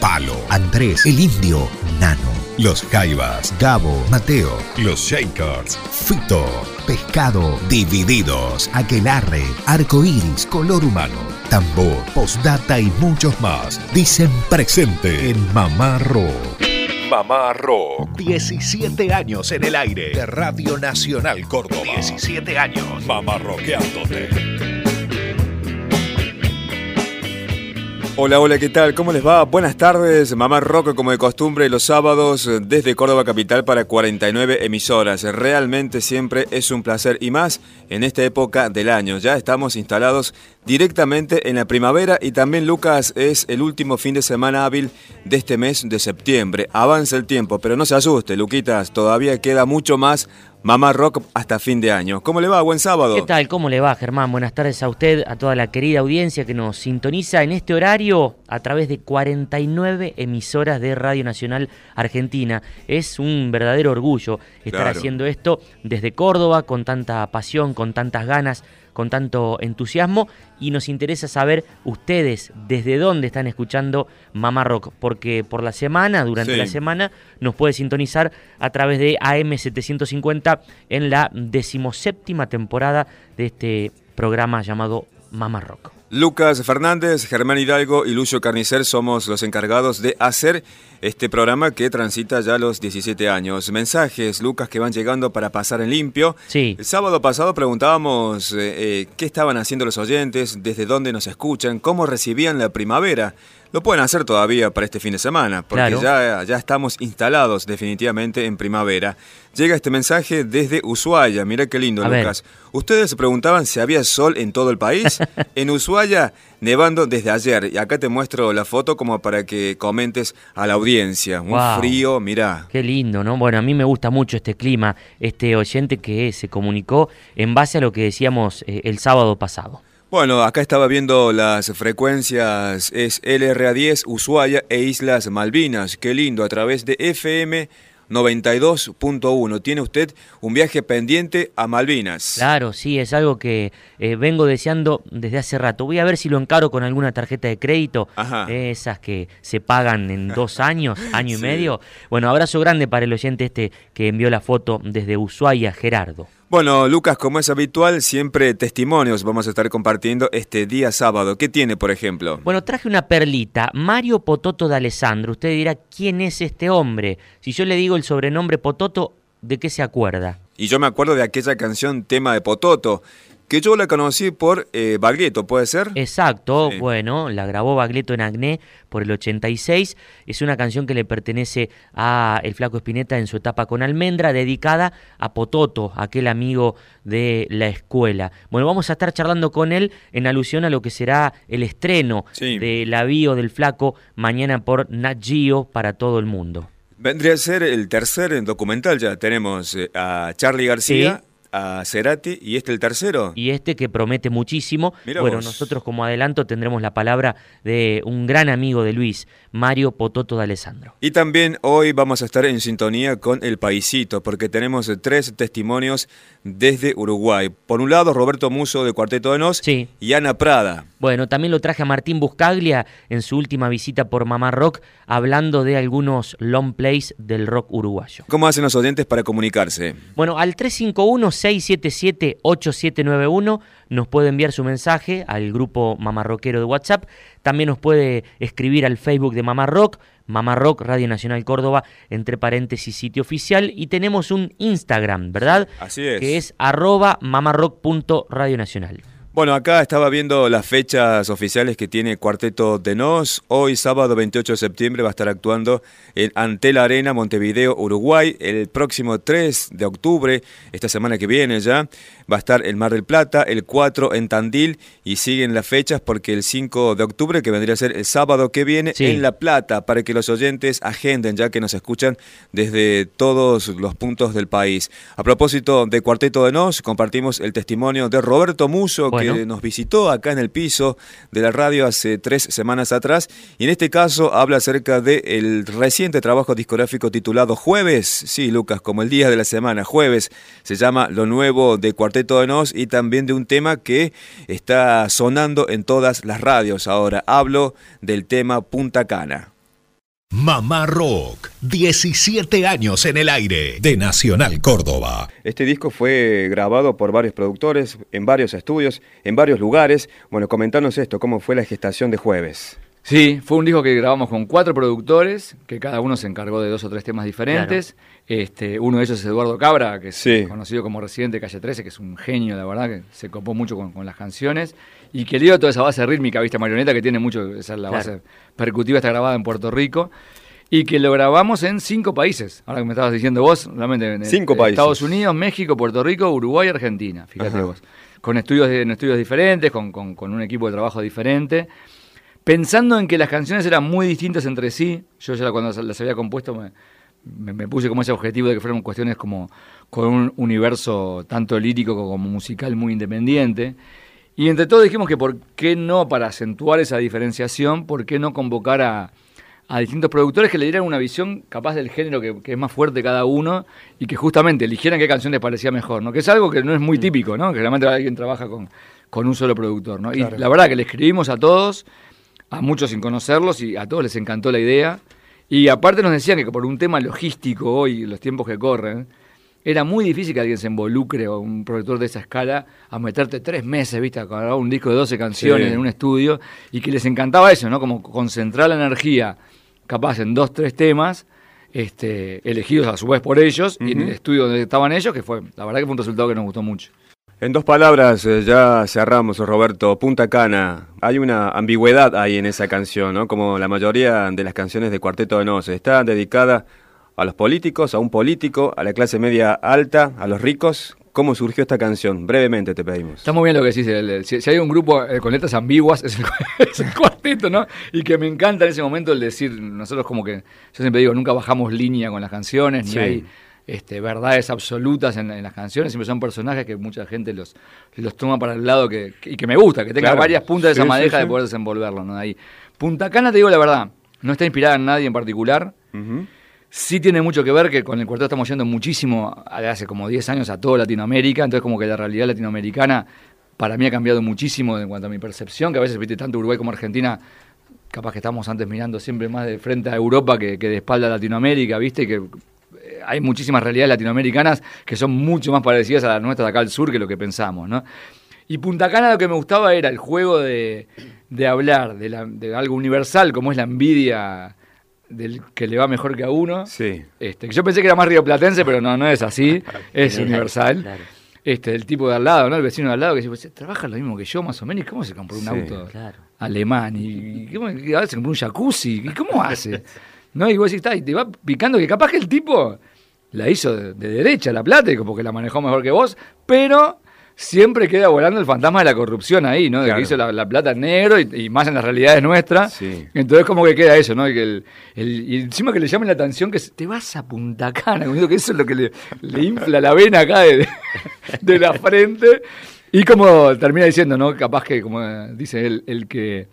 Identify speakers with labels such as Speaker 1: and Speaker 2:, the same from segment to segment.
Speaker 1: Palo, Andrés, El Indio, Nano, Los Jaivas, Gabo, Mateo, Los Shakers, Fito, Pescado, Divididos, Aquelarre, Arcoiris, Color Humano, Tambor, Postdata y muchos más. Dicen presente en Mamá Rock. Mamá Rock. 17 años en el aire de Radio Nacional Córdoba. 17 años. Mamá Rockeándote.
Speaker 2: Hola, hola, ¿qué tal? ¿Cómo les va? Buenas tardes. Mamá Rock, como de costumbre, los sábados desde Córdoba Capital para 49 emisoras. Realmente siempre es un placer y más en esta época del año. Ya estamos instalados directamente en la primavera y también, Lucas, es el último fin de semana hábil de este mes de septiembre. Avanza el tiempo, pero no se asuste, Luquitas, todavía queda mucho más Mamá Rock hasta fin de año. ¿Cómo le va? Buen sábado.
Speaker 3: ¿Qué tal? ¿Cómo le va, Germán? Buenas tardes a usted, a toda la querida audiencia que nos sintoniza en este horario a través de 49 emisoras de Radio Nacional Argentina. Es un verdadero orgullo estar haciendo esto desde Córdoba con tanta pasión, con tantas ganas con tanto entusiasmo y nos interesa saber ustedes desde dónde están escuchando Mamá Rock, porque por la semana, durante la semana, nos puede sintonizar a través de AM750 en la decimoséptima temporada de este programa llamado Mamá Rock.
Speaker 2: Lucas Fernández, Germán Hidalgo y Lucio Carnicer somos los encargados de hacer este programa que transita ya los 17 años. Mensajes, Lucas, que van llegando para pasar en limpio.
Speaker 3: Sí.
Speaker 2: El sábado pasado preguntábamos eh, eh, qué estaban haciendo los oyentes, desde dónde nos escuchan, cómo recibían la primavera. Lo pueden hacer todavía para este fin de semana, porque ya, ya estamos instalados definitivamente en primavera. Llega este mensaje desde Ushuaia. Mira qué lindo, Lucas. Ustedes se preguntaban si había sol en todo el país. en Ushuaia, nevando desde ayer. Y acá te muestro la foto como para que comentes a la audiencia. Un frío, mira.
Speaker 3: Qué lindo, ¿no? Bueno, a mí me gusta mucho este clima, este oyente que se comunicó en base a lo que decíamos eh, el sábado pasado.
Speaker 2: Bueno, acá estaba viendo las frecuencias, es LRA10, Ushuaia e Islas Malvinas. Qué lindo, a través de FM 92.1. Tiene usted un viaje pendiente a Malvinas.
Speaker 3: Claro, sí, es algo que eh, vengo deseando desde hace rato. Voy a ver si lo encaro con alguna tarjeta de crédito, esas que se pagan en dos años, año y medio. Bueno, abrazo grande para el oyente este que envió la foto desde Ushuaia, Gerardo.
Speaker 2: Bueno, Lucas, como es habitual, siempre testimonios vamos a estar compartiendo este día sábado. ¿Qué tiene, por ejemplo?
Speaker 3: Bueno, traje una perlita, Mario Pototo de Alessandro. Usted dirá, ¿quién es este hombre? Si yo le digo el sobrenombre Pototo, ¿de qué se acuerda?
Speaker 2: Y yo me acuerdo de aquella canción Tema de Pototo, que yo la conocí por eh, Baglietto, ¿puede ser?
Speaker 3: Exacto, bueno, la grabó Baglietto en Agné por el 86. Es una canción que le pertenece a El Flaco Espineta en su etapa con Almendra, dedicada a Pototo, aquel amigo de la escuela. Bueno, vamos a estar charlando con él en alusión a lo que será el estreno de La Bio del Flaco mañana por Nat Geo para todo el mundo.
Speaker 2: Vendría a ser el tercer documental, ya tenemos eh, a Charlie García a Cerati y este el tercero.
Speaker 3: Y este que promete muchísimo. bueno, nosotros como adelanto tendremos la palabra de un gran amigo de Luis, Mario Pototo de Alessandro.
Speaker 2: Y también hoy vamos a estar en sintonía con El Paisito, porque tenemos tres testimonios desde Uruguay. Por un lado, Roberto Muso de Cuarteto de Nos y Ana Prada.
Speaker 3: Bueno, también lo traje a Martín Buscaglia en su última visita por Mamá Rock, hablando de algunos long plays del rock uruguayo.
Speaker 2: ¿Cómo hacen los oyentes para comunicarse?
Speaker 3: Bueno, al 351-677-8791 nos puede enviar su mensaje al grupo Mamarroquero de WhatsApp. También nos puede escribir al Facebook de Mamá Rock, Mamá Rock Radio Nacional Córdoba, entre paréntesis sitio oficial. Y tenemos un Instagram, ¿verdad?
Speaker 2: Así es.
Speaker 3: Que es arroba mamarrock.radionacional.
Speaker 2: Bueno, acá estaba viendo las fechas oficiales que tiene Cuarteto de Nos. Hoy, sábado 28 de septiembre, va a estar actuando en Antel Arena, Montevideo, Uruguay. El próximo 3 de octubre, esta semana que viene ya, va a estar en Mar del Plata, el 4 en Tandil y siguen las fechas porque el 5 de octubre, que vendría a ser el sábado que viene, en La Plata, para que los oyentes agenden ya que nos escuchan desde todos los puntos del país. A propósito de Cuarteto de Nos, compartimos el testimonio de Roberto Muso, que nos visitó acá en el piso de la radio hace tres semanas atrás y en este caso habla acerca del reciente trabajo discográfico titulado Jueves, sí Lucas, como el día de la semana, Jueves, se llama Lo Nuevo de Cuarteto de Nos y también de un tema que está sonando en todas las radios ahora. Hablo del tema Punta Cana.
Speaker 1: Mamá Rock, 17 años en el aire, de Nacional Córdoba.
Speaker 2: Este disco fue grabado por varios productores, en varios estudios, en varios lugares. Bueno, comentanos esto, ¿cómo fue la gestación de Jueves?
Speaker 4: Sí, fue un disco que grabamos con cuatro productores, que cada uno se encargó de dos o tres temas diferentes. Este, uno de ellos es Eduardo Cabra, que es conocido como residente de Calle 13, que es un genio, la verdad, que se copó mucho con, las canciones. Y que dio toda esa base rítmica, viste, marioneta, que tiene mucho, esa la base percutiva, está grabada en Puerto Rico. Y que lo grabamos en cinco países. Ahora que me estabas diciendo vos, realmente. En,
Speaker 2: cinco países.
Speaker 4: Estados Unidos, México, Puerto Rico, Uruguay y Argentina. Fíjate vos. Con estudios, en estudios diferentes, con, con un equipo de trabajo diferente pensando en que las canciones eran muy distintas entre sí, yo ya cuando las había compuesto me, puse como ese objetivo de que fueran cuestiones como con un universo tanto lírico como musical muy independiente. Y entre todos dijimos que por qué no, para acentuar esa diferenciación, por qué no convocar a, distintos productores que le dieran una visión capaz del género que, es más fuerte cada uno y que justamente eligieran qué canción les parecía mejor, ¿no? Que es algo que no es muy mm. típico, ¿no? Que realmente alguien trabaja con, con un solo productor, ¿no? Y la verdad que le escribimos a todos a muchos sin conocerlos y a todos les encantó la idea. Y aparte nos decían que por un tema logístico hoy, los tiempos que corren, era muy difícil que alguien se involucre o un productor de esa escala a meterte tres meses, ¿viste? A grabar un disco de 12 canciones en un estudio y que les encantaba eso, ¿no? Como concentrar la energía capaz en dos, tres temas, este, elegidos a su vez por ellos y en el estudio donde estaban ellos, que fue, la verdad que fue un resultado que nos gustó mucho.
Speaker 2: En dos palabras, eh, ya cerramos, Roberto. Punta Cana. Hay una ambigüedad ahí en esa canción, ¿no? Como la mayoría de las canciones de Cuarteto de Nos. Está dedicada a los políticos, a un político, a la clase media alta, a los ricos. ¿Cómo surgió esta canción? Brevemente te pedimos.
Speaker 4: Está muy bien lo que decís. si, hay un grupo eh, con letras ambiguas, es el, cuarteto, ¿no? Y que me encanta en ese momento el decir, nosotros como que, yo siempre digo, nunca bajamos línea con las canciones, ni hay este, verdades absolutas en, las canciones, siempre son personajes que mucha gente los, los toma para el lado que, y que me gusta, que tenga varias puntas de esa madeja de poder desenvolverlo. ¿no? Ahí. Punta Cana, te digo la verdad, no está inspirada en nadie en particular. Sí tiene mucho que ver que con el cuarteto estamos yendo muchísimo, hace como 10 años, a toda Latinoamérica, entonces como que la realidad latinoamericana para mí ha cambiado muchísimo en cuanto a mi percepción, que a veces, viste, tanto Uruguay como Argentina capaz que estamos antes mirando siempre más de frente a Europa que, de espalda a Latinoamérica, ¿viste? Que hay muchísimas realidades latinoamericanas que son mucho más parecidas a las nuestras de acá al sur que lo que pensamos, ¿no? Y Punta Cana lo que me gustaba era el juego de, hablar de, algo universal, como es la envidia del que le va mejor que a uno.
Speaker 2: Sí.
Speaker 4: Este, yo pensé que era más rioplatense, pero no, no es así, es universal. Este, el tipo de al lado, ¿no? El vecino de al lado que dice, pues, trabaja lo mismo que yo, más o menos, ¿y cómo se compró un auto alemán? ¿Y, cómo se compró un jacuzzi? ¿Y cómo hace? ¿No? Y vos decís, está, y te va picando que capaz que el tipo la hizo de, derecha la plata, porque la manejó mejor que vos, pero siempre queda volando el fantasma de la corrupción ahí, ¿no? De que hizo la, plata en negro y, más en las realidades nuestras. Entonces como que queda eso, ¿no? Y, que el, y encima que le llamen la atención que te vas a Punta Cana, que eso es lo que le, infla la vena acá de, de, la frente. Y como termina diciendo, ¿no? Capaz que, como dice él, el que,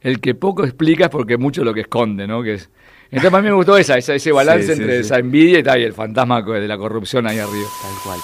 Speaker 4: el que poco explica es porque mucho lo que esconde, ¿no? Que es, entonces a mí me gustó esa, ese balance entre esa envidia y, tal, y el fantasma de la corrupción ahí arriba.
Speaker 3: Tal cual.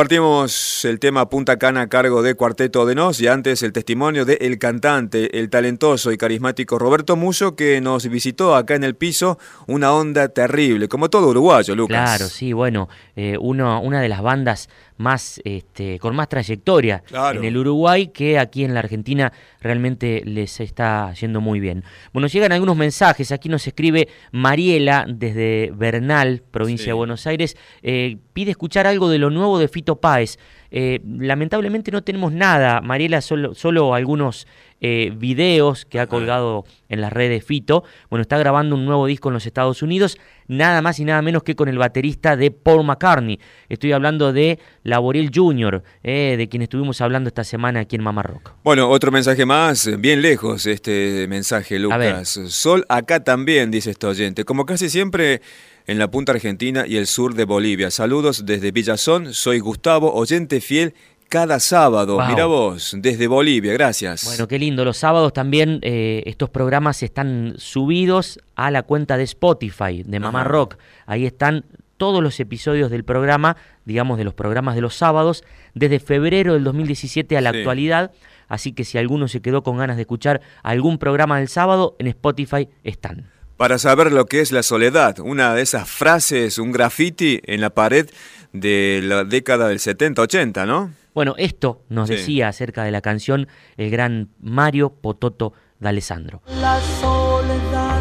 Speaker 2: Compartimos el tema Punta Cana a cargo de Cuarteto de Nos y antes el testimonio de el cantante, el talentoso y carismático Roberto Muso que nos visitó acá en el piso, una onda terrible, como todo uruguayo, Lucas.
Speaker 3: Claro, sí, bueno, eh, una de las bandas más este, con más trayectoria
Speaker 2: Claro.
Speaker 3: en el Uruguay que aquí en la Argentina realmente les está yendo muy bien. Bueno, llegan algunos mensajes. Aquí nos escribe Mariela desde Bernal, provincia
Speaker 2: Sí.
Speaker 3: de Buenos Aires. eh, pide escuchar algo de lo nuevo de Fito Páez. Eh, lamentablemente no tenemos nada, Mariela, solo, solo algunos eh, videos que ha colgado en las redes Fito. Bueno, está grabando un nuevo disco en los Estados Unidos, nada más y nada menos que con el baterista de Paul McCartney. Estoy hablando de Laboriel Jr., eh, de quien estuvimos hablando esta semana aquí en Mamá Rock.
Speaker 2: Bueno, otro mensaje más, bien lejos este mensaje. Lucas. Sol acá también, dice este oyente, como casi siempre en la punta argentina y el sur de Bolivia. Saludos desde Villazón, soy Gustavo, oyente fiel cada sábado.
Speaker 3: Wow.
Speaker 2: Mira vos, desde Bolivia, gracias.
Speaker 3: Bueno, qué lindo. Los sábados también eh, estos programas están subidos a la cuenta de Spotify de Mamá
Speaker 2: Ajá.
Speaker 3: Rock. Ahí están todos los episodios del programa, digamos de los programas de los sábados, desde febrero del 2017 a la
Speaker 2: Sí.
Speaker 3: actualidad. Así que si alguno se quedó con ganas de escuchar algún programa del sábado, en Spotify están.
Speaker 2: Para saber lo que es la soledad, una de esas frases, un graffiti en la pared de la década del 70-80, ¿no?
Speaker 3: Bueno, esto nos
Speaker 2: Sí.
Speaker 3: decía acerca de la canción el gran Mario Pototo D'Alessandro.
Speaker 5: La soledad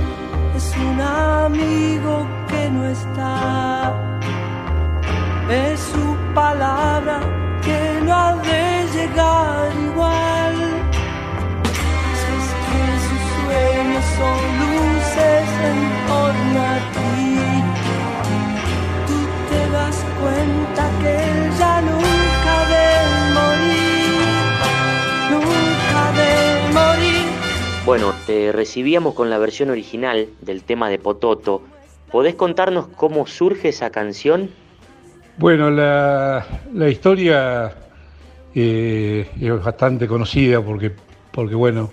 Speaker 5: es un amigo que no está. Es su palabra que no ha de llegar igual. Si es que sus sueños son luces en torno a ti, tú te das cuenta que él ya nunca de morir, nunca de morir.
Speaker 3: Bueno, te recibíamos con la versión original del tema de Pototo. ¿Podés contarnos cómo surge esa canción?
Speaker 6: Bueno, la, la historia eh, es bastante conocida porque, porque, bueno,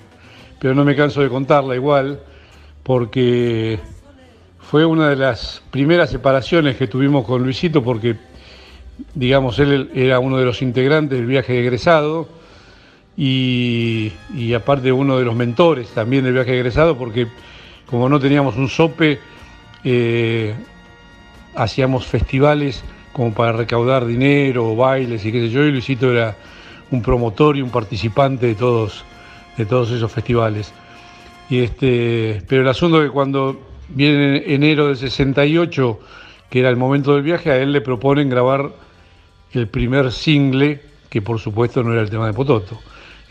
Speaker 6: pero no me canso de contarla igual, porque fue una de las primeras separaciones que tuvimos con Luisito, porque, digamos, él era uno de los integrantes del viaje de egresado y, aparte uno de los mentores también del viaje de egresado, porque como no teníamos un sope, eh, hacíamos festivales como para recaudar dinero, bailes y qué sé yo, y Luisito era un promotor y un participante de todos, de todos esos festivales. Y este, pero el asunto es que cuando viene enero del 68, que era el momento del viaje, a él le proponen grabar el primer single, que por supuesto no era el tema de Pototo.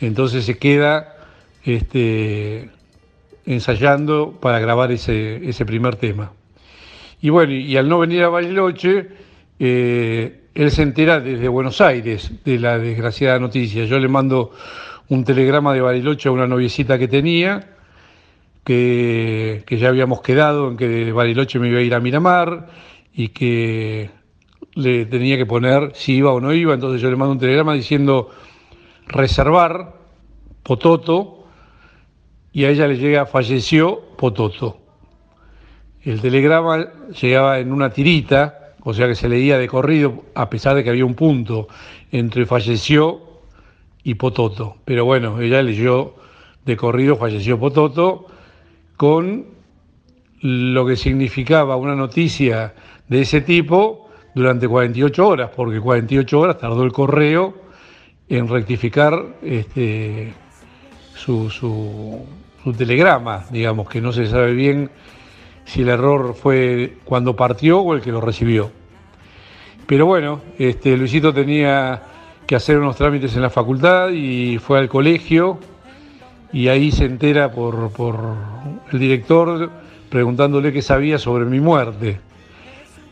Speaker 6: Entonces se queda este, ensayando para grabar ese, ese primer tema. Y bueno, y, al no venir a Bariloche, eh, él se entera desde Buenos Aires de la desgraciada noticia. Yo le mando un telegrama de Bariloche a una noviecita que tenía, que, ya habíamos quedado en que de Bariloche me iba a ir a Miramar y que le tenía que poner si iba o no iba, entonces yo le mando un telegrama diciendo reservar Pototo y a ella le llega falleció Pototo. El telegrama llegaba en una tirita, o sea que se leía de corrido, a pesar de que había un punto entre falleció y Pototo. Pero bueno, ella leyó de corrido falleció Pototo con lo que significaba una noticia de ese tipo durante 48 horas, porque 48 horas tardó el correo en rectificar este, su, su, telegrama, digamos, que no se sabe bien si el error fue cuando partió o el que lo recibió. Pero bueno, este, Luisito tenía que hacer unos trámites en la facultad y fue al colegio y ahí se entera por, por el director preguntándole qué sabía sobre mi muerte.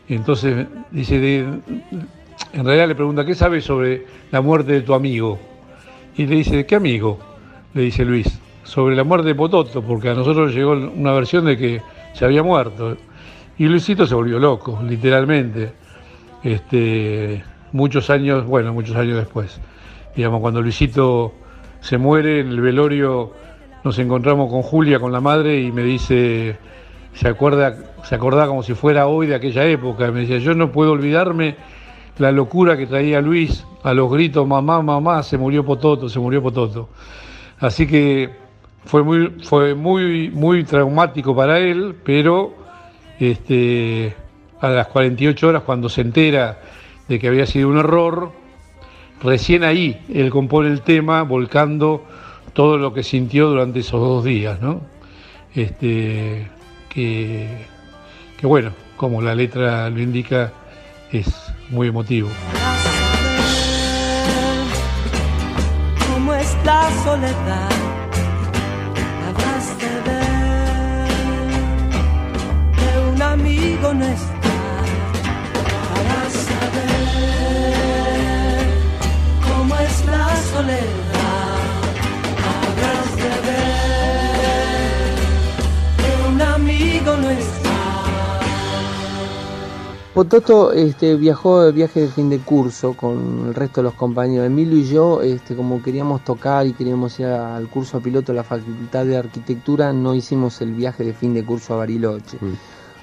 Speaker 6: Entonces dice, en realidad le pregunta, ¿qué sabe sobre la muerte de tu amigo? Y le dice, ¿qué amigo? Le dice Luis, sobre la muerte de Pototo, porque a nosotros llegó una versión de que se había muerto. Y Luisito se volvió loco, literalmente. Este, muchos años, bueno, muchos años después. Digamos, cuando Luisito se muere en el velorio, nos encontramos con Julia, con la madre, y me dice, se acuerda, se acordaba como si fuera hoy de aquella época. Me decía, yo no puedo olvidarme la locura que traía Luis a los gritos, mamá, mamá, se murió Pototo, se murió Pototo. Así que fue muy, fue muy, muy traumático para él, pero este, a las 48 horas cuando se entera de que había sido un error, recién ahí él compone el tema volcando todo lo que sintió durante esos dos días, ¿no? Este, que, bueno, como la letra lo indica, es muy emotivo.
Speaker 5: ¿Cómo es la soledad? De que un amigo
Speaker 7: Pototo este, viajó de viaje de fin de curso con el resto de los compañeros. Emilio y yo, este, como queríamos tocar y queríamos ir al curso piloto de la Facultad de Arquitectura, no hicimos el viaje de fin de curso a Bariloche. Mm.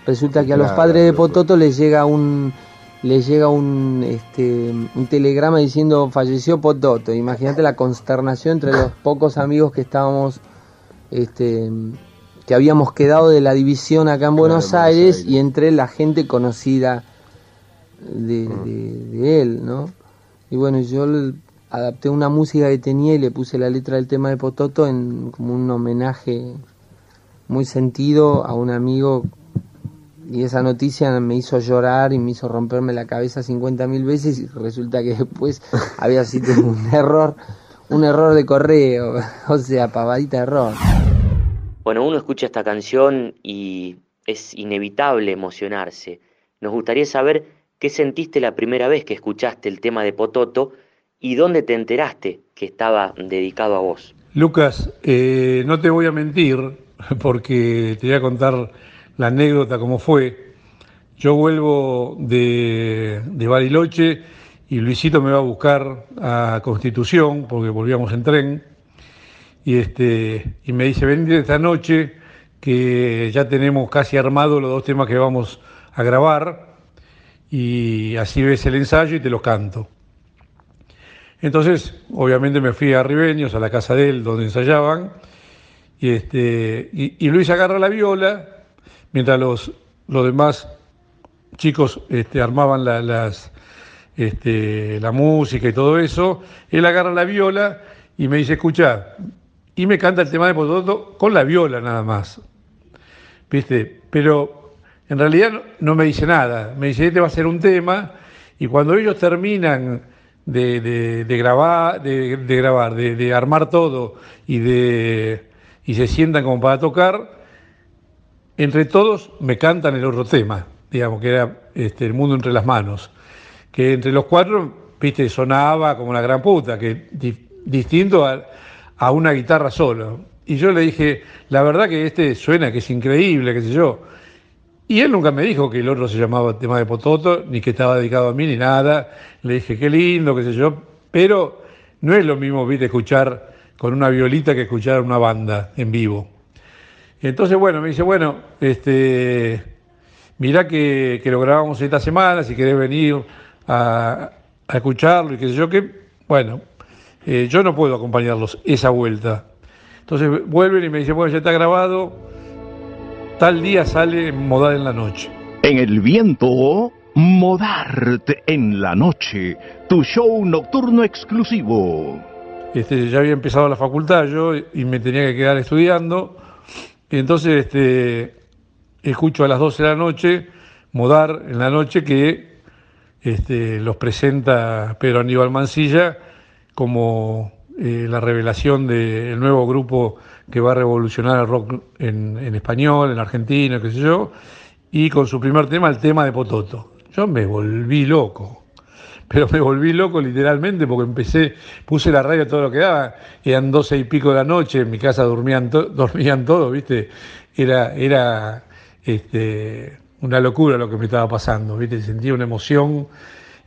Speaker 7: Resulta que a los padres de Pototo les llega un les llega un, este, un telegrama diciendo falleció Pototo. Imagínate la consternación entre los pocos amigos que estábamos este, que habíamos quedado de la división acá en Buenos, Aires, y entre la gente conocida de, mm. él, ¿no? Y bueno, yo adapté una música que tenía y le puse la letra del tema de Pototo en como un homenaje muy sentido a un amigo y esa noticia me hizo llorar y me hizo romperme la cabeza 50 mil veces y resulta que después había sido un error, un error de correo, o sea, pavadita error.
Speaker 3: Bueno, uno escucha esta canción y es inevitable emocionarse. Nos gustaría saber qué sentiste la primera vez que escuchaste el tema de Pototo y dónde te enteraste que estaba dedicado a vos.
Speaker 6: Lucas, eh, no te voy a mentir porque te voy a contar la anécdota como fue. Yo vuelvo de, de Bariloche y Luisito me va a buscar a Constitución porque volvíamos en tren y, este, y me dice, ven esta noche que ya tenemos casi armado los dos temas que vamos a grabar y así ves el ensayo y te los canto. Entonces, obviamente me fui a Ribeños, a la casa de él, donde ensayaban, y, este, y, Luis agarra la viola, mientras los, los demás chicos este, armaban la, este, la música y todo eso, él agarra la viola y me dice, escucha, y me canta el tema de Pototo con la viola nada más. ¿Viste? Pero en realidad no, me dice nada. Me dice, este va a ser un tema, y cuando ellos terminan de, grabar, de, grabar, de, armar todo y, de, y se sientan como para tocar, entre todos me cantan el otro tema, digamos, que era este, El mundo entre las manos, que entre los cuatro, viste, sonaba como una gran puta, que distinto a una guitarra solo. Y yo le dije, la verdad que este suena, que es increíble, qué sé yo. Y él nunca me dijo que el otro se llamaba tema de Pototo, ni que estaba dedicado a mí, ni nada. Le dije, qué lindo, qué sé yo. Pero no es lo mismo, viste, escuchar con una violita que escuchar una banda en vivo. Entonces, bueno, me dice, bueno, este, mirá que, que lo grabamos esta semana, si querés venir a, a escucharlo y qué sé yo, que, bueno, eh, yo no puedo acompañarlos esa vuelta. Entonces vuelven y me dicen, bueno, ya está grabado, tal día sale Modar en la noche.
Speaker 8: En el viento, Modarte en la noche, tu show nocturno exclusivo.
Speaker 6: Este, ya había empezado la facultad yo y me tenía que quedar estudiando. Y entonces este, escucho a las 12 de la noche, Modar en la noche, que este, los presenta Pedro Aníbal Mancilla como eh, la revelación del nuevo grupo que va a revolucionar el rock en, en, español, en Argentina, qué sé yo, y con su primer tema, el tema de Pototo. Yo me volví loco, pero me volví loco literalmente porque empecé, puse la radio todo lo que daba, eran doce y pico de la noche, en mi casa dormían, dormían todos, ¿viste? Era, era este, una locura lo que me estaba pasando, ¿viste? Sentía una emoción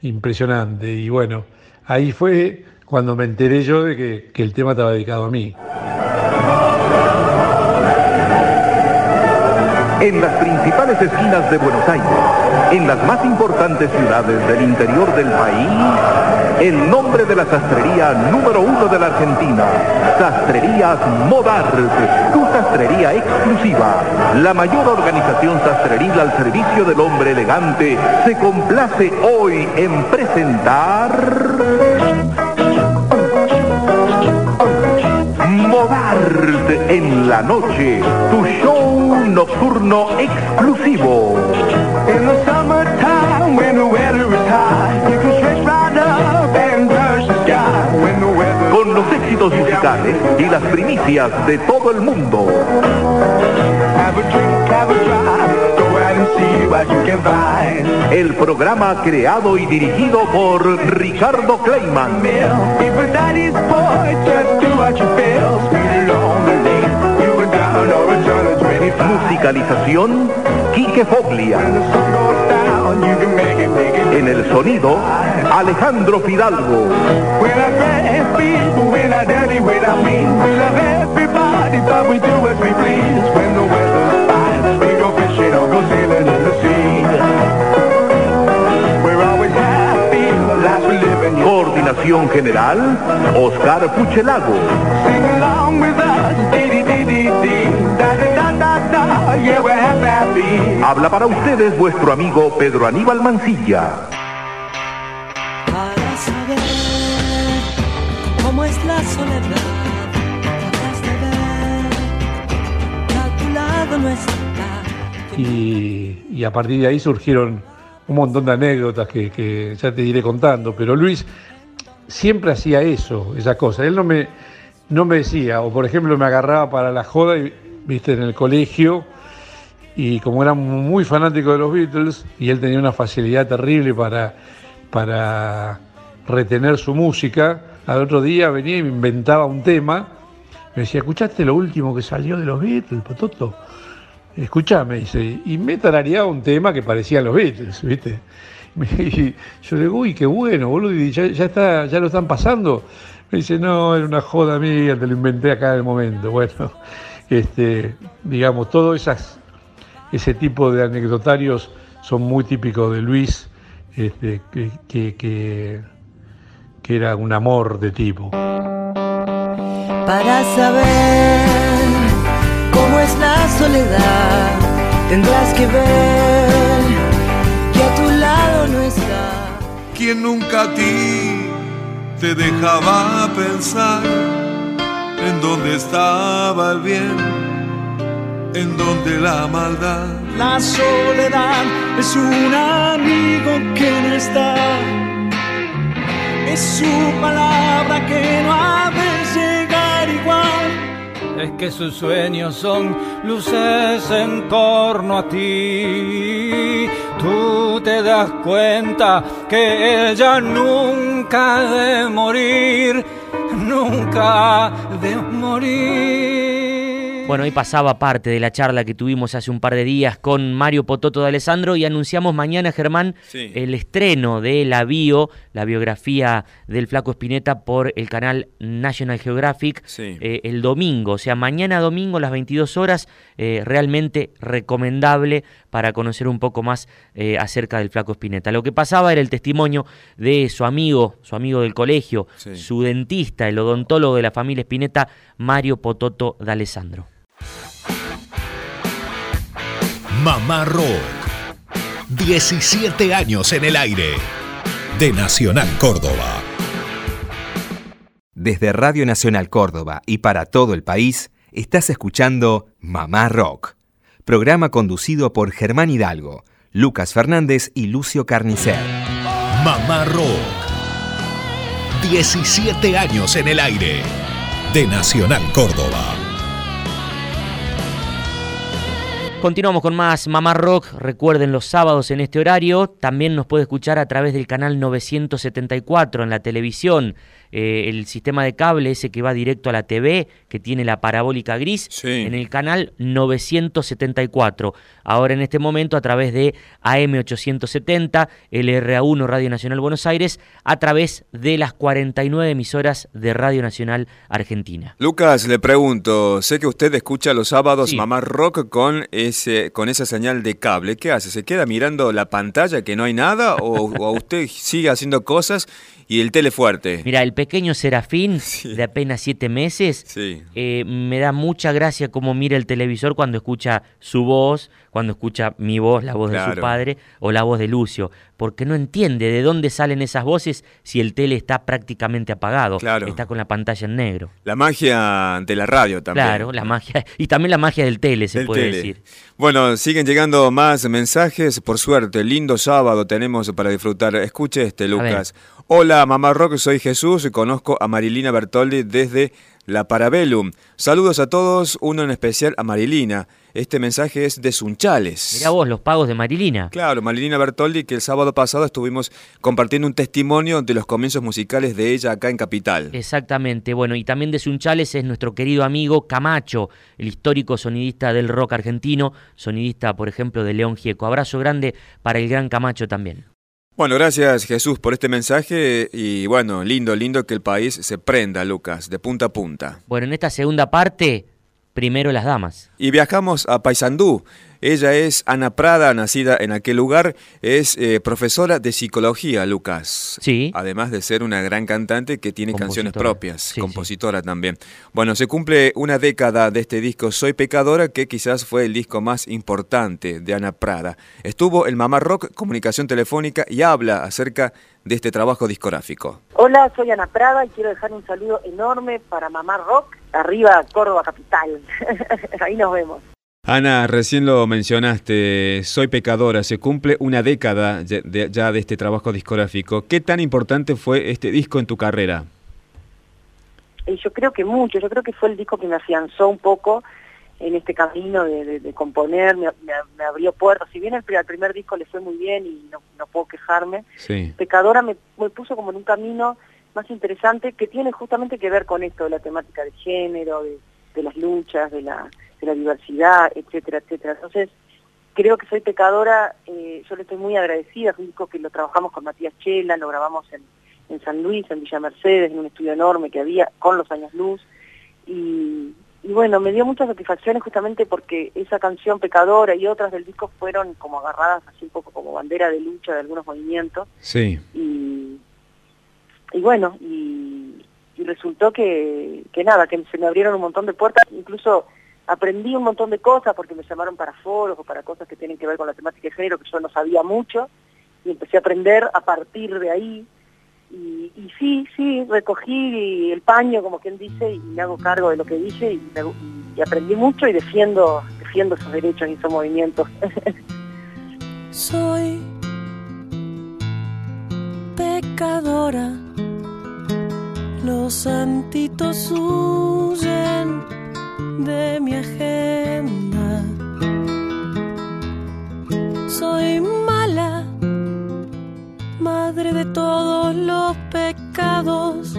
Speaker 6: impresionante y bueno, ahí fue cuando me enteré yo de que, que el tema estaba dedicado a mí.
Speaker 8: En las principales esquinas de Buenos Aires, en las más importantes ciudades del interior del país, el nombre de la sastrería número uno de la Argentina, Sastrerías Modart, tu sastrería exclusiva, la mayor organización sastreril al servicio del hombre elegante, se complace hoy en presentar... en la noche, tu show nocturno exclusivo.
Speaker 9: In the summertime, when the weather is high, you can stretch right up and touch the sky. When the weather
Speaker 8: Con los éxitos musicales y las primicias de todo el mundo.
Speaker 9: have a drink, have a drive, go out and see what you can find.
Speaker 8: El programa creado y dirigido por Ricardo Kleiman.
Speaker 9: If a daddy's boy, just do what you feel.
Speaker 8: Musicalización, Quique Foglia. En el sonido, Alejandro Fidalgo. Coordinación General, Oscar Puchelago.
Speaker 9: Yeah we're happy.
Speaker 8: Habla para ustedes vuestro amigo Pedro Aníbal Mancilla.
Speaker 5: para saber cómo es la soledad. Tratas de ver que a tu lado no está.
Speaker 6: y, y a partir de ahí surgieron un montón de anécdotas que, que ya te iré contando, pero Luis siempre hacía eso, esa cosa. Él no me, no me decía, o por ejemplo me agarraba para la joda, y, viste, en el colegio, y como era muy fanático de los Beatles, y él tenía una facilidad terrible para, para retener su música, al otro día venía y me inventaba un tema, me decía, ¿escuchaste lo último que salió de los Beatles, Pototo? Escuchame, dice, y me tarareaba un tema que parecían los Beatles, ¿viste? Y yo le digo, uy, qué bueno, boludo, y ya, ya, está, ya lo están pasando. Me dice, no, era una joda mía, te lo inventé acá en el momento. Bueno, este, digamos, todo esas, ese tipo de anecdotarios son muy típicos de Luis, este, que, que, que, que era un amor de tipo.
Speaker 5: Para saber cómo es la soledad, tendrás que ver que a tu lado no está.
Speaker 10: quien nunca a ti te dejaba pensar en dónde estaba el bien, en dónde la maldad.
Speaker 9: La soledad es un amigo que no está. Es su palabra que no ha de llegar igual.
Speaker 11: Es que sus sueños son luces en torno a ti. Tú te das cuenta que ella nunca ha de morir, nunca ha de morir.
Speaker 3: Bueno, hoy pasaba parte de la charla que tuvimos hace un par de días con Mario Pototo de Alessandro y anunciamos mañana, Germán,
Speaker 2: Sí.
Speaker 3: el estreno de la bio, la biografía del Flaco Espineta por el canal National Geographic
Speaker 2: Sí.
Speaker 3: eh, el domingo, o sea, mañana domingo a las 22 horas, eh, realmente recomendable para conocer un poco más eh, acerca del Flaco Espineta. Lo que pasaba era el testimonio de su amigo, su amigo del colegio,
Speaker 2: Sí.
Speaker 3: su dentista, el odontólogo de la familia Espineta, Mario Pototo de Alessandro.
Speaker 1: Mamá Rock. 17 años en el aire. De Nacional Córdoba.
Speaker 12: Desde Radio Nacional Córdoba y para todo el país, estás escuchando Mamá Rock, programa conducido por Germán Hidalgo, Lucas Fernández y Lucio Carnicer.
Speaker 1: Mamá Rock. 17 años en el aire. De Nacional Córdoba.
Speaker 3: Continuamos con más Mamá Rock. Recuerden los sábados en este horario. También nos puede escuchar a través del canal 974 en la televisión. Eh, el sistema de cable ese que va directo a la TV, que tiene la parabólica gris,
Speaker 2: Sí.
Speaker 3: en el canal 974. Ahora en este momento a través de AM870, LRA1 Radio Nacional Buenos Aires, a través de las 49 emisoras de Radio Nacional Argentina.
Speaker 2: Lucas, le pregunto, sé que usted escucha los sábados
Speaker 3: Sí.
Speaker 2: Mamá Rock con ese con esa señal de cable. ¿Qué hace? ¿Se queda mirando la pantalla que no hay nada o, o usted sigue haciendo cosas y el tele fuerte?
Speaker 3: Mira, el pequeño Serafín,
Speaker 2: Sí.
Speaker 3: de apenas siete meses,
Speaker 2: Sí.
Speaker 3: eh, me da mucha gracia cómo mira el televisor cuando escucha su voz, cuando escucha mi voz, la voz de su padre o la voz de Lucio, porque no entiende de dónde salen esas voces si el tele está prácticamente apagado,
Speaker 2: Claro.
Speaker 3: está con la pantalla en negro.
Speaker 2: La magia de la radio también.
Speaker 3: Claro, la magia y también la magia del tele se
Speaker 2: Del
Speaker 3: puede
Speaker 2: tele.
Speaker 3: decir.
Speaker 2: Bueno, siguen llegando más mensajes. Por suerte, lindo sábado tenemos para disfrutar. Escuche este, Lucas. Hola, mamá Rock, soy Jesús y conozco a Marilina Bertoldi desde la Parabellum. Saludos a todos, uno en especial a Marilina. Este mensaje es de Sunchales.
Speaker 3: Mirá vos los pagos de Marilina.
Speaker 2: Claro, Marilina Bertoldi, que el sábado pasado estuvimos compartiendo un testimonio de los comienzos musicales de ella acá en Capital.
Speaker 3: Exactamente, bueno, y también de Sunchales es nuestro querido amigo Camacho, el histórico sonidista del rock argentino, sonidista, por ejemplo, de León Gieco. Abrazo grande para el gran Camacho también.
Speaker 2: Bueno, gracias Jesús por este mensaje y bueno, lindo, lindo que el país se prenda, Lucas, de punta a punta.
Speaker 3: Bueno, en esta segunda parte, primero las damas.
Speaker 2: Y viajamos a Paysandú. Ella es Ana Prada, nacida en aquel lugar, es eh, profesora de psicología, Lucas.
Speaker 3: Sí.
Speaker 2: Además de ser una gran cantante que tiene canciones propias,
Speaker 3: Sí, sí.
Speaker 2: compositora también. Bueno, se cumple una década de este disco Soy Pecadora, que quizás fue el disco más importante de Ana Prada. Estuvo el Mamá Rock, comunicación telefónica, y habla acerca de este trabajo discográfico.
Speaker 13: Hola, soy Ana Prada y quiero dejar un saludo enorme para Mamá Rock, arriba Córdoba Capital. Ahí nos vemos.
Speaker 2: Ana, recién lo mencionaste, Soy Pecadora, se cumple una década ya de, ya de este trabajo discográfico. ¿Qué tan importante fue este disco en tu carrera?
Speaker 13: Y yo creo que mucho, yo creo que fue el disco que me afianzó un poco en este camino de, de- de componer, me, me- me abrió puertas. Si bien el, primer disco le fue muy bien y no, no puedo quejarme,
Speaker 2: Sí.
Speaker 13: Pecadora me, me puso como en un camino más interesante que tiene justamente que ver con esto de la temática de género, de, de las luchas, de la, de la diversidad, etcétera, etcétera. Entonces, creo que Soy Pecadora, eh, yo le estoy muy agradecida, es un disco que lo trabajamos con Matías Chela, lo grabamos en, en San Luis, en Villa Mercedes, en un estudio enorme que había con los años luz. Y, y bueno, me dio muchas satisfacciones justamente porque esa canción Pecadora y otras del disco fueron como agarradas así un poco como bandera de lucha de algunos movimientos
Speaker 2: Sí.
Speaker 13: y, y bueno, y, y resultó que, que nada, que se me abrieron un montón de puertas, incluso aprendí un montón de cosas porque me llamaron para foros o para cosas que tienen que ver con la temática de género que yo no sabía mucho y empecé a aprender a partir de ahí. Y, sí, sí, recogí el paño como quien dice y me hago cargo de lo que dije y aprendí mucho y defiendo, defiendo esos derechos y esos movimientos.
Speaker 14: Soy pecadora, los santitos huyen de mi agenda. Soy mala, madre de todos los pecados.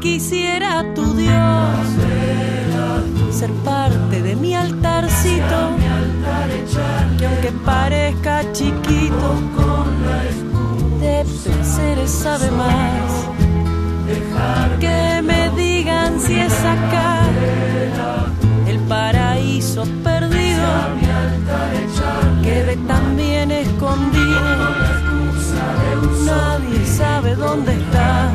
Speaker 5: Quisiera tu Dios ser parte de mi altarcito. Que aunque parezca chiquito de placeres sabe más. Que me digan si es acá el paraíso perdido. Quede también escondido nadie sabe dónde está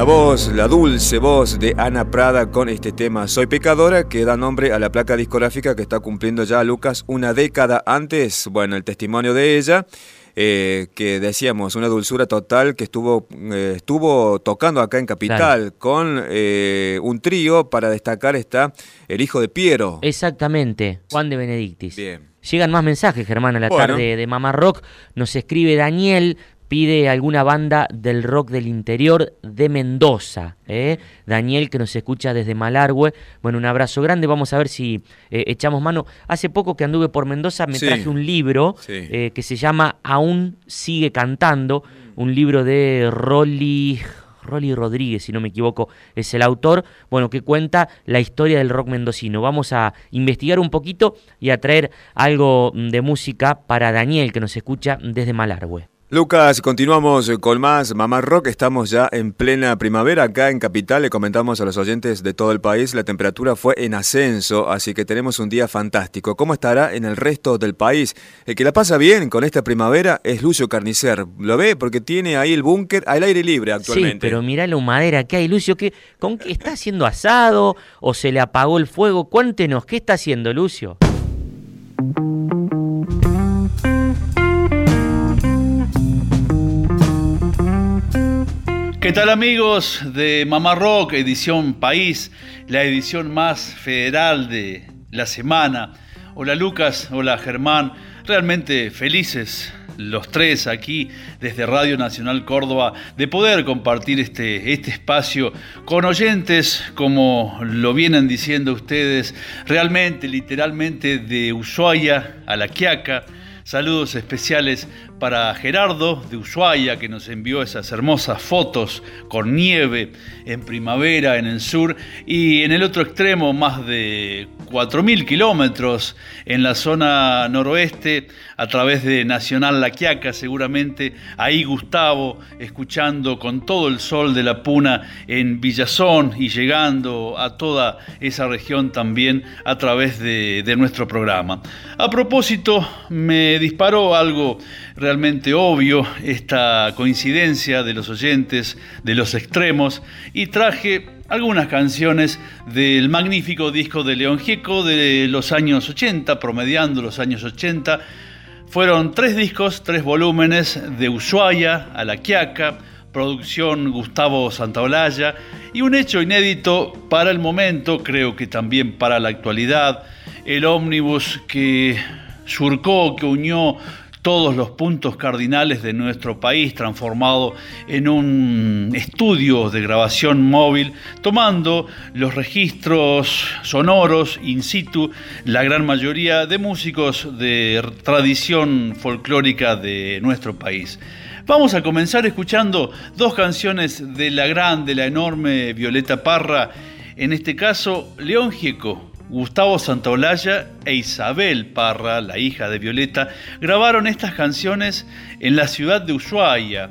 Speaker 2: La voz, la dulce voz de Ana Prada con este tema Soy pecadora que da nombre a la placa discográfica que está cumpliendo ya Lucas una década antes, bueno, el testimonio de ella, eh, que decíamos, una dulzura total que estuvo, eh, estuvo tocando acá en Capital con eh, un trío, para destacar está el hijo de Piero.
Speaker 3: Exactamente, Juan de Benedictis.
Speaker 2: Bien.
Speaker 3: Llegan más mensajes, Germán, a la
Speaker 2: Bueno.
Speaker 3: tarde de Mamá Rock. Nos escribe Daniel, pide alguna banda del rock del interior de Mendoza. ¿eh? Daniel, que nos escucha desde Malargüe. Bueno, un abrazo grande. Vamos a ver si eh, echamos mano. Hace poco que anduve por Mendoza me
Speaker 2: Sí.
Speaker 3: traje un libro
Speaker 2: Sí.
Speaker 3: eh, que se llama Aún sigue cantando. Un libro de Rolly. Rolly Rodríguez, si no me equivoco, es el autor, bueno, que cuenta la historia del rock mendocino. Vamos a investigar un poquito y a traer algo de música para Daniel, que nos escucha desde Malargüe.
Speaker 2: Lucas, continuamos con más Mamá Rock. Estamos ya en plena primavera acá en Capital. Le comentamos a los oyentes de todo el país, la temperatura fue en ascenso, así que tenemos un día fantástico. ¿Cómo estará en el resto del país? El que la pasa bien con esta primavera es Lucio Carnicer. ¿Lo ve? Porque tiene ahí el búnker al aire libre actualmente.
Speaker 3: Sí, pero mirá la humadera que hay, Lucio. ¿qué, ¿Con qué está haciendo asado o se le apagó el fuego? Cuéntenos, ¿qué está haciendo Lucio?
Speaker 15: ¿Qué tal amigos de Mamá Rock, edición País, la edición más federal de la semana? Hola Lucas, hola Germán, realmente felices los tres aquí desde Radio Nacional Córdoba de poder compartir este, este espacio con oyentes, como lo vienen diciendo ustedes, realmente, literalmente de Ushuaia a La Quiaca. Saludos especiales para Gerardo de Ushuaia, que nos envió esas hermosas fotos con nieve en primavera en el sur y en el otro extremo, más de 4.000 kilómetros en la zona noroeste, a través de Nacional La Quiaca, seguramente ahí Gustavo, escuchando con todo el sol de la puna en Villazón y llegando a toda esa región también a través de, nuestro programa. A propósito, me disparó algo realmente obvio esta coincidencia de los oyentes de los extremos y traje algunas canciones del magnífico disco de León Gieco de los años 80, promediando los años 80. Fueron tres discos, tres volúmenes de Ushuaia a La Quiaca, producción Gustavo Santaolalla y un hecho inédito para el momento, creo que también para la actualidad, el ómnibus que surcó, que unió todos los puntos cardinales de nuestro país, transformado en un estudio de grabación móvil, tomando los registros sonoros in situ, la gran mayoría de músicos de tradición folclórica de nuestro país. Vamos a comenzar escuchando dos canciones de la gran, de la enorme Violeta Parra, en este caso León Gieco, Gustavo Santaolalla e Isabel Parra, la hija de Violeta, grabaron estas canciones en la ciudad de Ushuaia.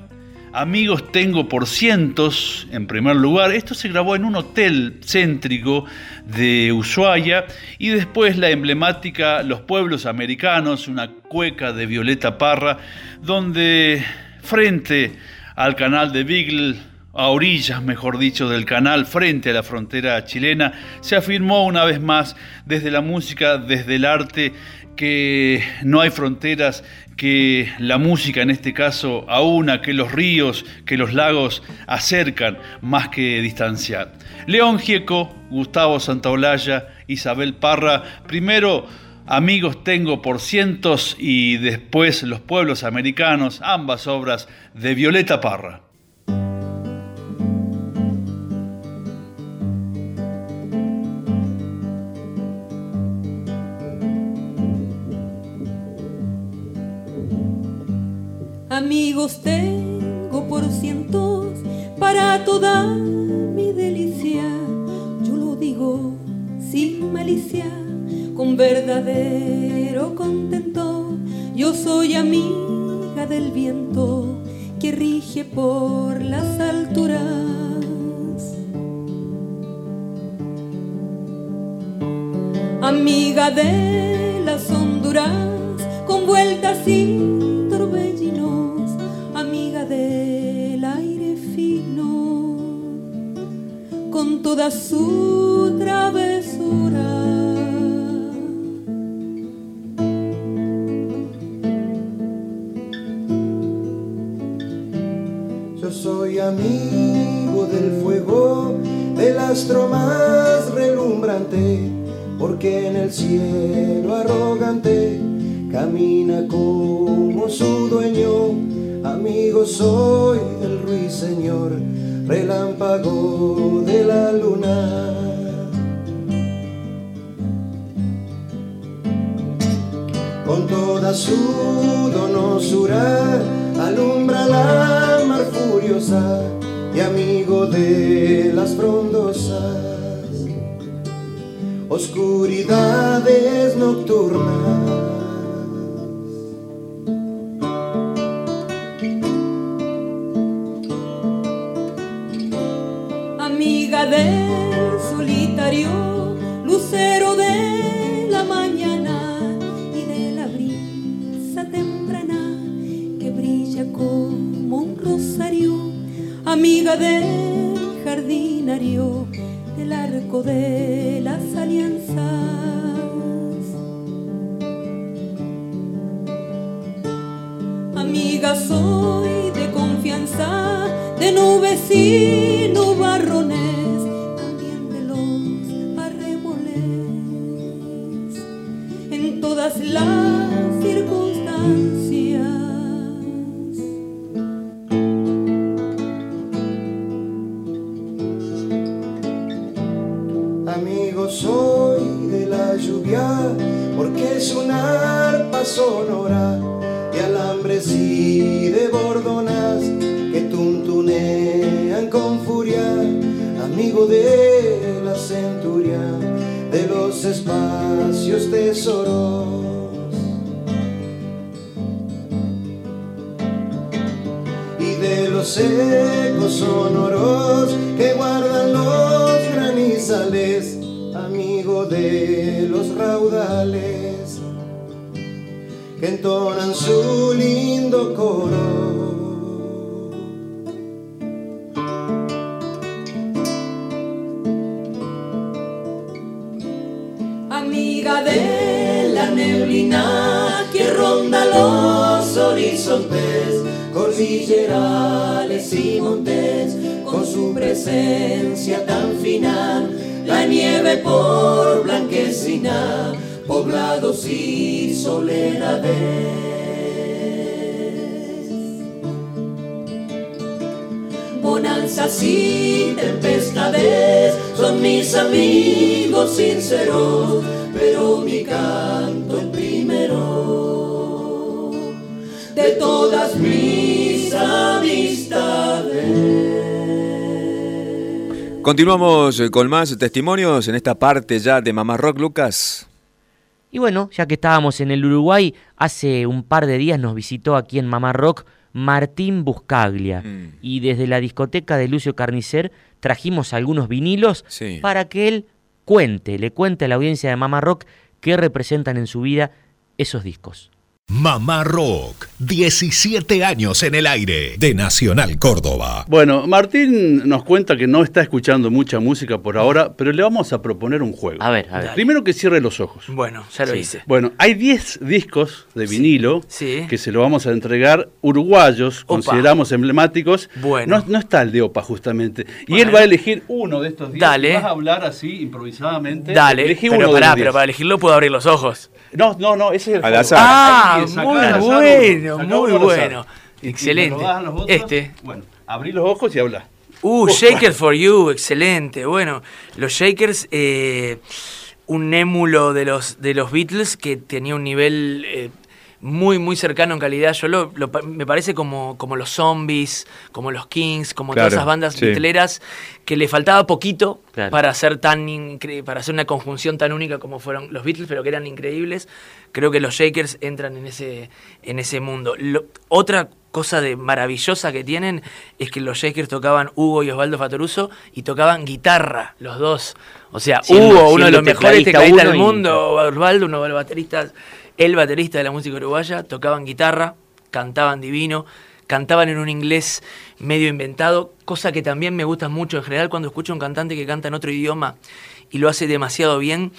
Speaker 15: Amigos tengo por cientos, en primer lugar. Esto se grabó en un hotel céntrico de Ushuaia y después la emblemática Los Pueblos Americanos, una cueca de Violeta Parra, donde frente al canal de Beagle a orillas, mejor dicho, del canal frente a la frontera chilena, se afirmó una vez más desde la música, desde el arte, que no hay fronteras, que la música en este caso aúna, que los ríos, que los lagos acercan más que distanciar. León Gieco, Gustavo Santaolalla, Isabel Parra, primero Amigos tengo por cientos y después Los pueblos americanos, ambas obras de Violeta Parra.
Speaker 16: Amigos tengo por cientos para toda mi delicia. Yo lo digo sin malicia, con verdadero contento. Yo soy amiga del viento que rige por las alturas. Amiga de las honduras con vueltas y torbellinos, con toda
Speaker 2: Continuamos eh, con más testimonios en esta parte ya de Mamá Rock, Lucas.
Speaker 3: Y bueno, ya que estábamos en el Uruguay, hace un par de días nos visitó aquí en Mamá Rock Martín Buscaglia. Y desde la discoteca de Lucio Carnicer trajimos algunos vinilos
Speaker 2: Sí.
Speaker 3: para que él cuente, le cuente a la audiencia de Mamá Rock qué representan en su vida esos discos.
Speaker 1: Mamá Rock, 17 años en el aire de Nacional Córdoba.
Speaker 15: Bueno, Martín nos cuenta que no está escuchando mucha música por ahora, pero le vamos a proponer un juego.
Speaker 3: A ver, a ver.
Speaker 15: Primero que cierre los ojos.
Speaker 17: Bueno, ya lo
Speaker 15: Sí.
Speaker 17: hice.
Speaker 15: Bueno, hay 10 discos de vinilo
Speaker 17: Sí.
Speaker 15: que se lo vamos a entregar uruguayos, consideramos emblemáticos.
Speaker 17: Bueno.
Speaker 15: No, no está el de OPA justamente. Y
Speaker 17: Bueno.
Speaker 15: él va a elegir uno de estos 10.
Speaker 17: Dale.
Speaker 15: Vas a hablar así improvisadamente.
Speaker 17: Dale,
Speaker 15: Elegí
Speaker 17: pero
Speaker 15: uno de
Speaker 17: pará,
Speaker 15: los
Speaker 17: pero
Speaker 15: 10.
Speaker 17: para elegirlo puedo abrir los ojos.
Speaker 15: No, no, no, ese es el
Speaker 2: Al azar.
Speaker 17: Ah, muy bueno, muy bueno. Excelente. Este.
Speaker 15: Bueno, abrí los ojos y habla.
Speaker 17: Uh, Shaker for You, excelente. Bueno, los Shakers, eh, un émulo de los, de los Beatles que tenía un nivel eh, muy, muy cercano en calidad. Yo lo, lo pa- me parece como, como los Zombies, como los Kings, como
Speaker 2: Claro,
Speaker 17: todas esas bandas
Speaker 2: sí.
Speaker 17: Que le faltaba poquito
Speaker 3: Claro.
Speaker 17: para hacer tan para hacer una conjunción tan única como fueron los Beatles, pero que eran increíbles. Creo que los Shakers entran en ese, en ese mundo. Lo- otra cosa de maravillosa que tienen es que los Shakers tocaban Hugo y Osvaldo Fatoruso y tocaban guitarra, los dos. O sea,
Speaker 3: Siendo-
Speaker 17: Hugo, uno de los mejores
Speaker 3: tecladista
Speaker 17: tecladistas del
Speaker 3: y-
Speaker 17: mundo, Osvaldo, uno de los bateristas, el baterista de la música uruguaya, tocaban guitarra, cantaban divino, cantaban en un inglés medio inventado, cosa que también me gusta mucho en general cuando escucho a un cantante que canta en otro idioma y lo hace demasiado bien.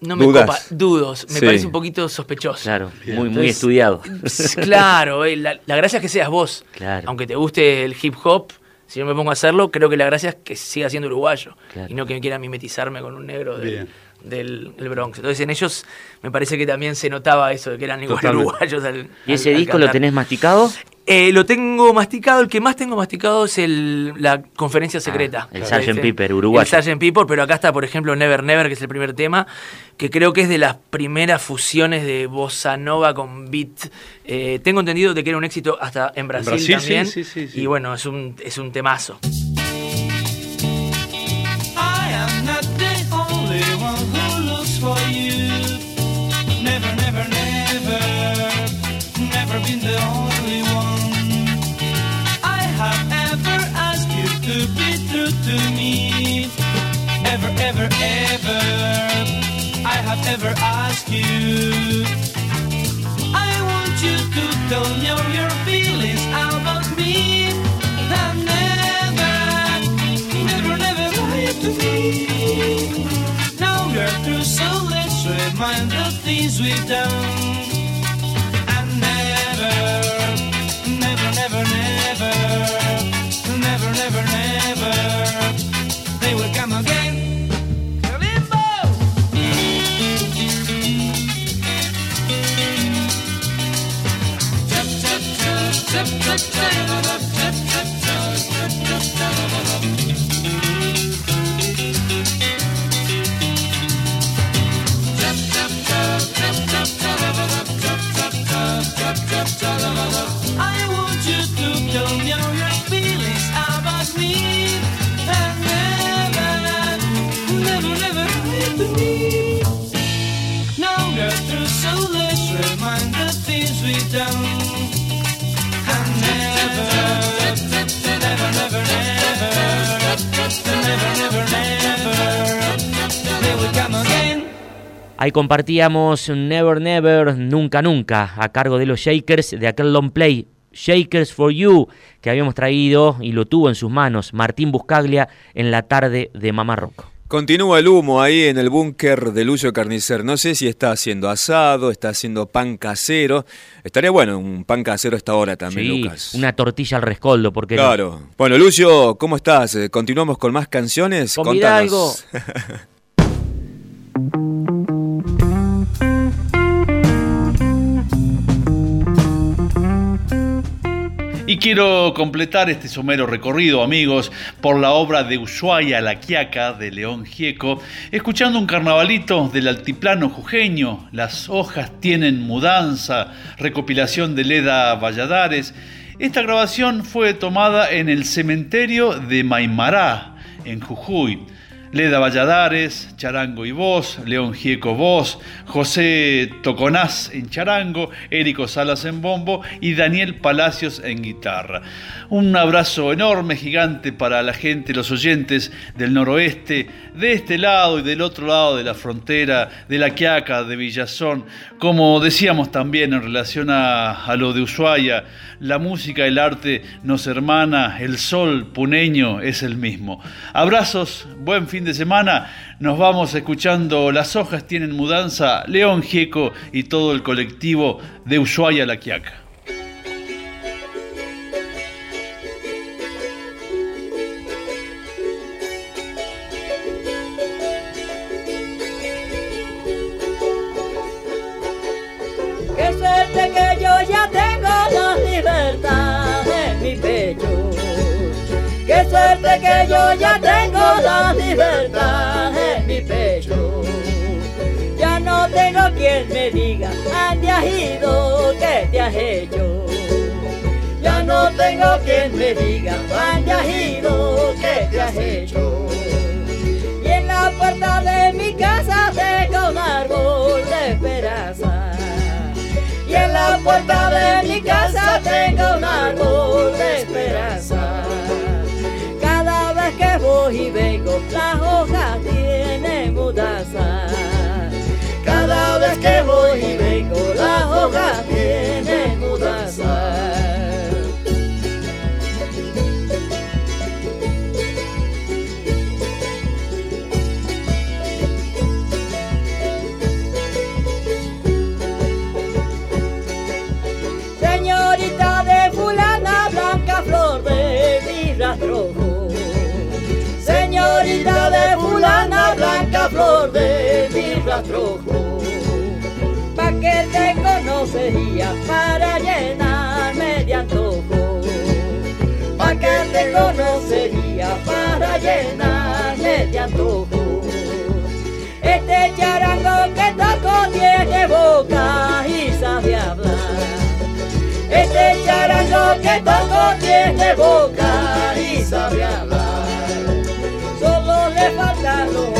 Speaker 17: No me
Speaker 2: Dudas.
Speaker 17: copa, dudos, me
Speaker 2: Sí.
Speaker 17: parece un poquito sospechoso.
Speaker 3: Claro, muy, muy estudiado.
Speaker 17: Claro, eh, la, la gracia es que seas vos.
Speaker 3: Claro.
Speaker 17: Aunque te guste el hip hop, si yo me pongo a hacerlo, creo que la gracia es que siga siendo uruguayo.
Speaker 3: Claro.
Speaker 17: Y no que me quiera mimetizarme con un negro
Speaker 15: Bien.
Speaker 17: Del, del Bronx. Entonces en ellos me parece que también se notaba eso, de que eran igual
Speaker 15: Totalmente.
Speaker 17: uruguayos. al-
Speaker 3: ¿Y ese
Speaker 17: al- al
Speaker 3: disco lo tenés masticado?
Speaker 17: Eh, lo tengo masticado, el que más tengo masticado es el, la conferencia secreta.
Speaker 3: el
Speaker 17: Claro,
Speaker 3: Sgt. Pepper, uruguayo.
Speaker 17: El Sgt. Pepper, pero acá está, por ejemplo, Never Never, que es el primer tema, que creo que es de las primeras fusiones de bossa nova con beat. Eh, tengo entendido de que era un éxito hasta en Brasil, también.
Speaker 15: sí, sí, sí.
Speaker 17: Y bueno, es un, es un temazo.
Speaker 18: Been the only one. I have ever asked you to be true to me. Ever, ever, ever, I have ever asked you. I want you to tell me your feelings about me. And never, never, never lie to me. Now we're through, so let's remind the things we've done.
Speaker 3: Ahí compartíamos Never Never, Nunca Nunca, a cargo de los Shakers de aquel long play Shakers for You que habíamos traído y lo tuvo en sus manos Martín Buscaglia en la tarde de Mamá Rock.
Speaker 2: Continúa el humo ahí en el búnker de Lucio Carnicer. No sé si está haciendo asado, está haciendo pan casero. Estaría bueno un pan casero a esta hora también,
Speaker 3: Sí,
Speaker 2: Lucas.
Speaker 3: una tortilla al rescoldo, porque
Speaker 2: Claro. Bueno, Lucio, ¿cómo estás? Eh, ¿Continuamos con más canciones?
Speaker 3: Con
Speaker 2: Contanos.
Speaker 15: Y quiero completar este somero recorrido, amigos, por la obra de Ushuaia La Quiaca de León Gieco, escuchando un carnavalito del altiplano jujeño, Las hojas tienen mudanza, recopilación de Leda Valladares. Esta grabación fue tomada en el cementerio de Maimará, en Jujuy. Leda Valladares, Charango y voz, León Gieco voz, José Toconás en charango, Érico Salas en bombo y Daniel Palacios en guitarra. Un abrazo enorme, gigante para la gente, los oyentes del noroeste, de este lado y del otro lado de la frontera, de La Quiaca, de Villazón. Como decíamos también en relación a, a lo de Ushuaia, la música, el arte nos hermana, el sol puneño es el mismo. Abrazos, buen fin de semana. Nos vamos escuchando Las hojas tienen mudanza, León Gieco y todo el colectivo de Ushuaia La Quiaca.
Speaker 14: Quien me diga, ¿dónde has ido? ¿Qué te has hecho? Ya no tengo quien me diga, ¿dónde has ido? ¿Qué te has hecho? Y en la puerta de mi casa tengo un árbol de peraza. Y en la puerta de mi casa tengo un árbol de esperanza. Cada vez que voy y vengo, las hojas tienen mudanza. Cada vez que voy y vengo, las hojas tienen mudanza. Señorita de fulana blanca flor de mi rastrojo. Señorita de fulana blanca flor de rastrojo. Pa' que te conocería para llenarme de antojo. Pa' que te conocería para llenarme de antojo. Este charango que toco tiene boca y sabe hablar. Este charango que toco tiene boca y sabe hablar. Solo le faltan los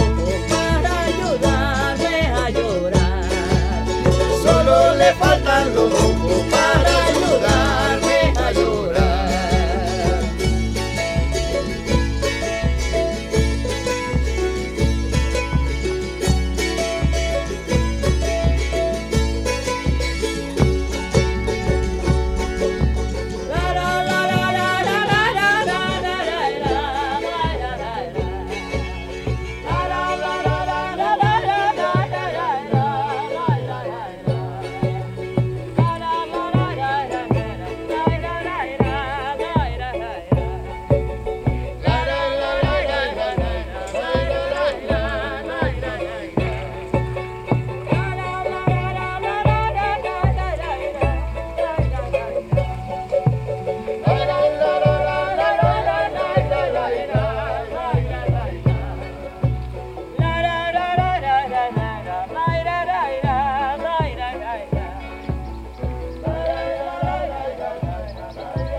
Speaker 14: Le faltan los ojos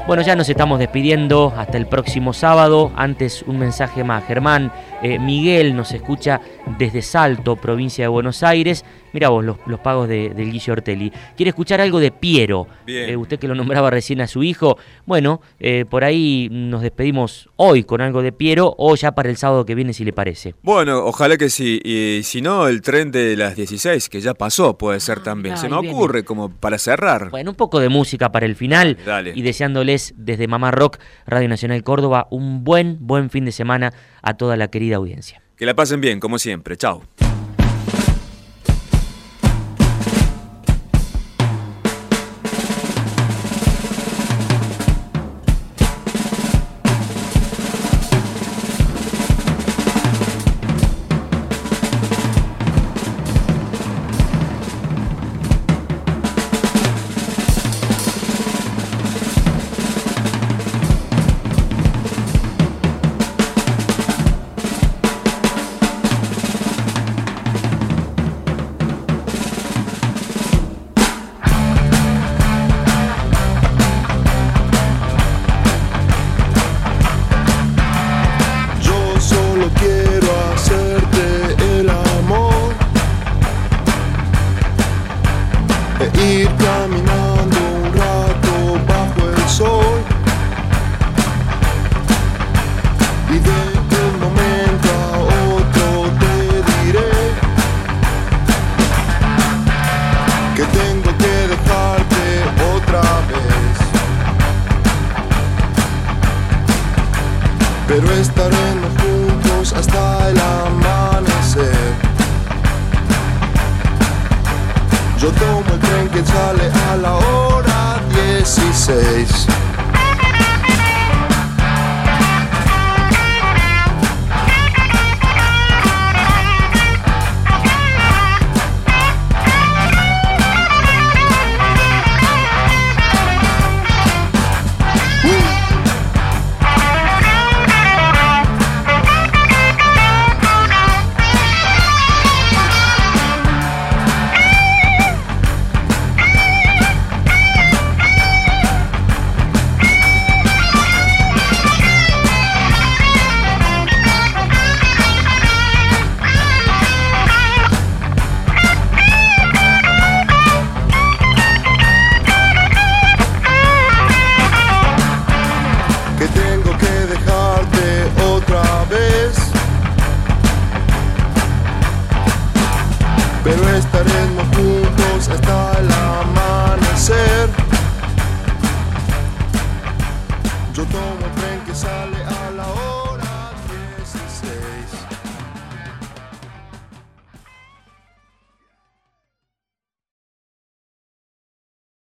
Speaker 3: Bueno, ya nos estamos despidiendo hasta el próximo sábado. Antes un mensaje más. Germán, eh, Miguel nos escucha desde Salto, provincia de Buenos Aires. Mira vos los, los pagos de, del Guillo Ortelli. Quiere escuchar algo de Piero.
Speaker 19: Bien.
Speaker 3: Eh, usted que lo nombraba recién a su hijo. Bueno, eh, por ahí nos despedimos hoy con algo de Piero o ya para el sábado que viene si le parece.
Speaker 19: Bueno, ojalá que sí. Y si no, el tren de las 16, que ya pasó, puede ser también. Se me
Speaker 3: viene.
Speaker 19: ocurre como para cerrar.
Speaker 3: Bueno, un poco de música para el final
Speaker 19: Dale.
Speaker 3: y desde Mamá Rock, Radio Nacional Córdoba, un buen, buen fin de semana a toda la querida audiencia.
Speaker 19: Que la pasen bien, como siempre. Chao.